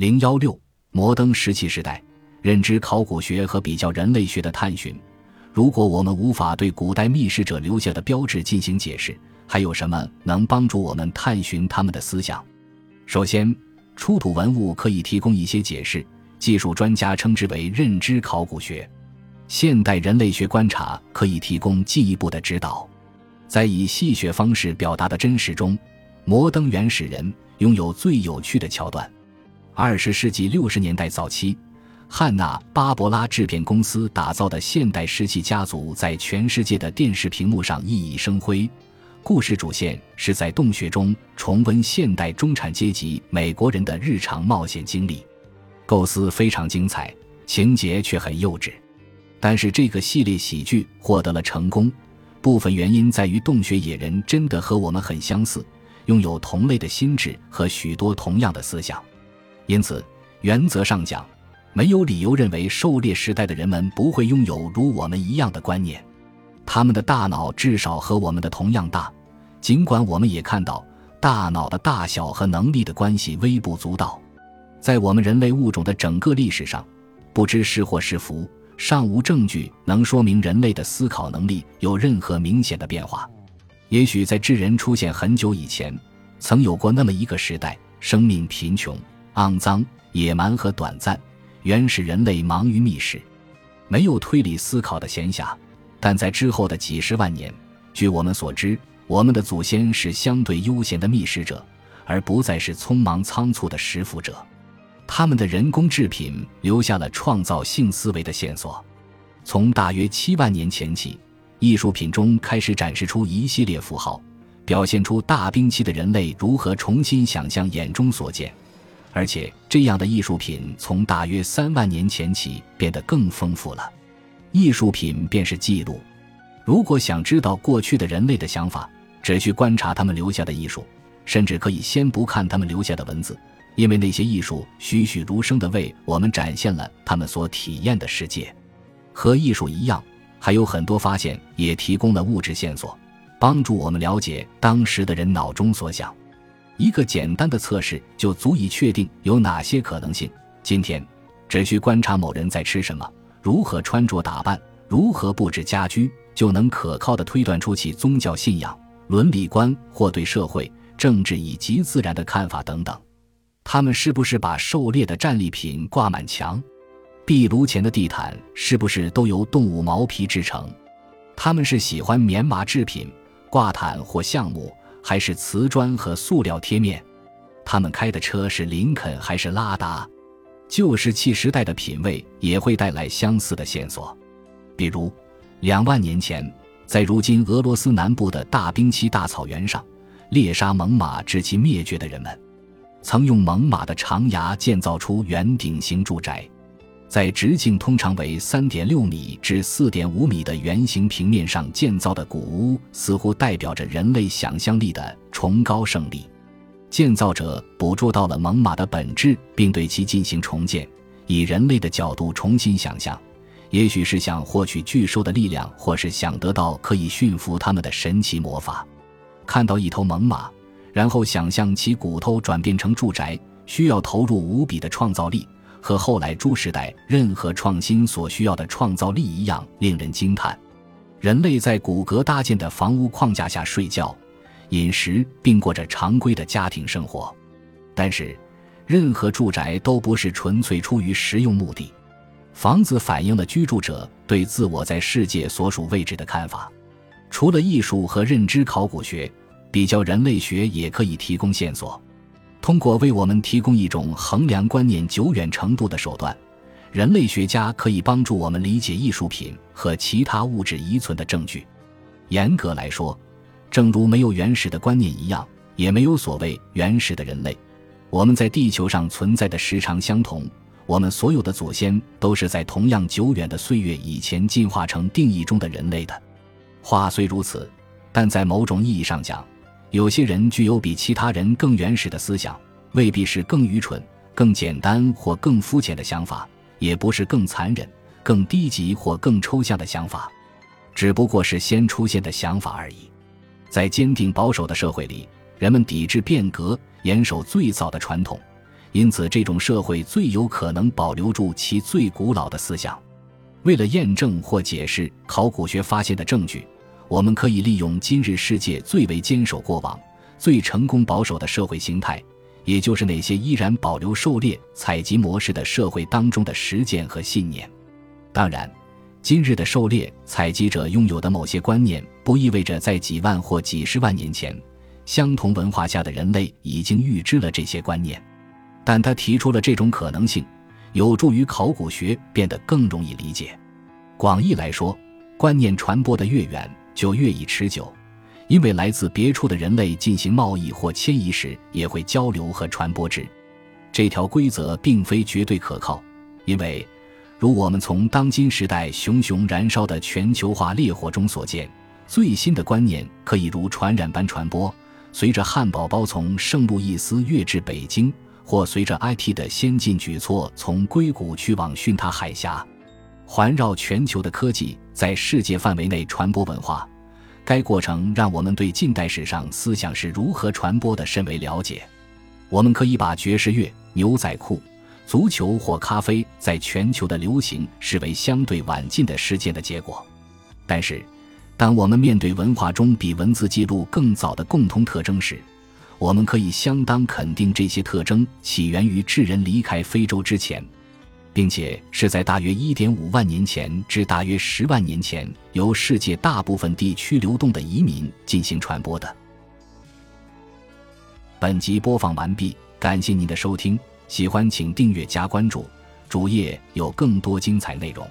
零幺六，摩登石器时代，认知考古学和比较人类学的探寻。如果我们无法对古代密史者留下的标志进行解释，还有什么能帮助我们探寻他们的思想？首先，出土文物可以提供一些解释，技术专家称之为认知考古学。现代人类学观察可以提供进一步的指导。在以戏谑方式表达的真实中，摩登原始人拥有最有趣的桥段。二十世纪六十年代早期。汉娜·巴伯拉制片公司打造的现代石器家族在全世界的电视屏幕上熠熠生辉。故事主线是在洞穴中重温现代中产阶级美国人的日常冒险经历，构思非常精彩，情节却很幼稚。但是这个系列喜剧获得了成功，部分原因在于洞穴野人真的和我们很相似，拥有同类的心智和许多同样的思想。因此，原则上讲。没有理由认为狩猎时代的人们不会拥有如我们一样的观念，他们的大脑至少和我们的同样大，尽管我们也看到大脑的大小和能力的关系微不足道。在我们人类物种的整个历史上，不知是祸是福，尚无证据能说明人类的思考能力有任何明显的变化。也许在智人出现很久以前，曾有过那么一个时代，生命贫穷、肮脏、野蛮和短暂。原始人类忙于觅食，没有推理思考的闲暇。但在之后的几十万年，据我们所知，我们的祖先是相对悠闲的觅食者，而不再是匆忙仓促的食腐者。他们的人工制品留下了创造性思维的线索。从大约七万年前起，艺术品中开始展示出一系列符号，表现出大冰期的人类如何重新想象眼中所见。而且，这样的艺术品从大约三万年前起变得更丰富了。艺术品便是记录。如果想知道过去的人类的想法，只需观察他们留下的艺术，甚至可以先不看他们留下的文字，因为那些艺术栩栩如生地为我们展现了他们所体验的世界。和艺术一样，还有很多发现也提供了物质线索，帮助我们了解当时的人脑中所想。一个简单的测试就足以确定有哪些可能性。今天，只需观察某人在吃什么、如何穿着打扮、如何布置家居，就能可靠的推断出其宗教信仰、伦理观或对社会、政治以及自然的看法等等。他们是不是把狩猎的战利品挂满墙？壁炉前的地毯是不是都由动物毛皮制成？他们是喜欢棉麻制品、挂毯或橡木？还是瓷砖和塑料贴面，他们开的车是林肯还是拉达？旧石器时代的品味也会带来相似的线索，比如两万年前，在如今俄罗斯南部的大冰期大草原上，猎杀猛犸致其灭绝的人们，曾用猛犸的长牙建造出圆顶形住宅。在直径通常为三点六米至四点五米的圆形平面上建造的古屋，似乎代表着人类想象力的崇高胜利。建造者捕捉到了猛犸的本质，并对其进行重建，以人类的角度重新想象，也许是想获取巨兽的力量，或是想得到可以驯服它们的神奇魔法。看到一头猛犸，然后想象其骨头转变成住宅，需要投入无比的创造力。和后来诸时代任何创新所需要的创造力一样，令人惊叹。人类在骨骼搭建的房屋框架下睡觉、饮食，并过着常规的家庭生活。但是，任何住宅都不是纯粹出于实用目的。房子反映了居住者对自我在世界所属位置的看法。除了艺术和认知考古学，比较人类学也可以提供线索。通过为我们提供一种衡量观念久远程度的手段，人类学家可以帮助我们理解艺术品和其他物质遗存的证据。严格来说，正如没有原始的观念一样，也没有所谓原始的人类。我们在地球上存在的时长相同，我们所有的祖先都是在同样久远的岁月以前进化成定义中的人类的。话虽如此，但在某种意义上讲，有些人具有比其他人更原始的思想，未必是更愚蠢、更简单或更肤浅的想法，也不是更残忍、更低级或更抽象的想法，只不过是先出现的想法而已。在坚定保守的社会里，人们抵制变革，严守最早的传统，因此这种社会最有可能保留住其最古老的思想。为了验证或解释考古学发现的证据，我们可以利用今日世界最为坚守过往、最成功保守的社会形态，也就是那些依然保留狩猎采集模式的社会当中的实践和信念。当然，今日的狩猎采集者拥有的某些观念，不意味着在几万或几十万年前，相同文化下的人类已经预知了这些观念。但他提出了这种可能性。有助于考古学变得更容易理解。广义来说，观念传播的越远，就越易持久，因为来自别处的人类进行贸易或迁移时，也会交流和传播之。这条规则并非绝对可靠，因为，如我们从当今时代熊熊燃烧的全球化烈火中所见，最新的观念可以如传染般传播。随着汉堡包从圣路易斯跃至北京。或随着 IT 的先进举措从硅谷去往巽他海峡，环绕全球的科技在世界范围内传播文化，该过程让我们对近代史上思想是如何传播的甚为了解。我们可以把爵士乐、牛仔裤、足球或咖啡在全球的流行视为相对晚近的事件的结果。但是，当我们面对文化中比文字记录更早的共同特征时，我们可以相当肯定，这些特征起源于智人离开非洲之前，并且是在大约1.5万年前至大约10万年前由世界大部分地区流动的移民进行传播的。本集播放完毕，感谢您的收听，喜欢请订阅加关注，主页有更多精彩内容。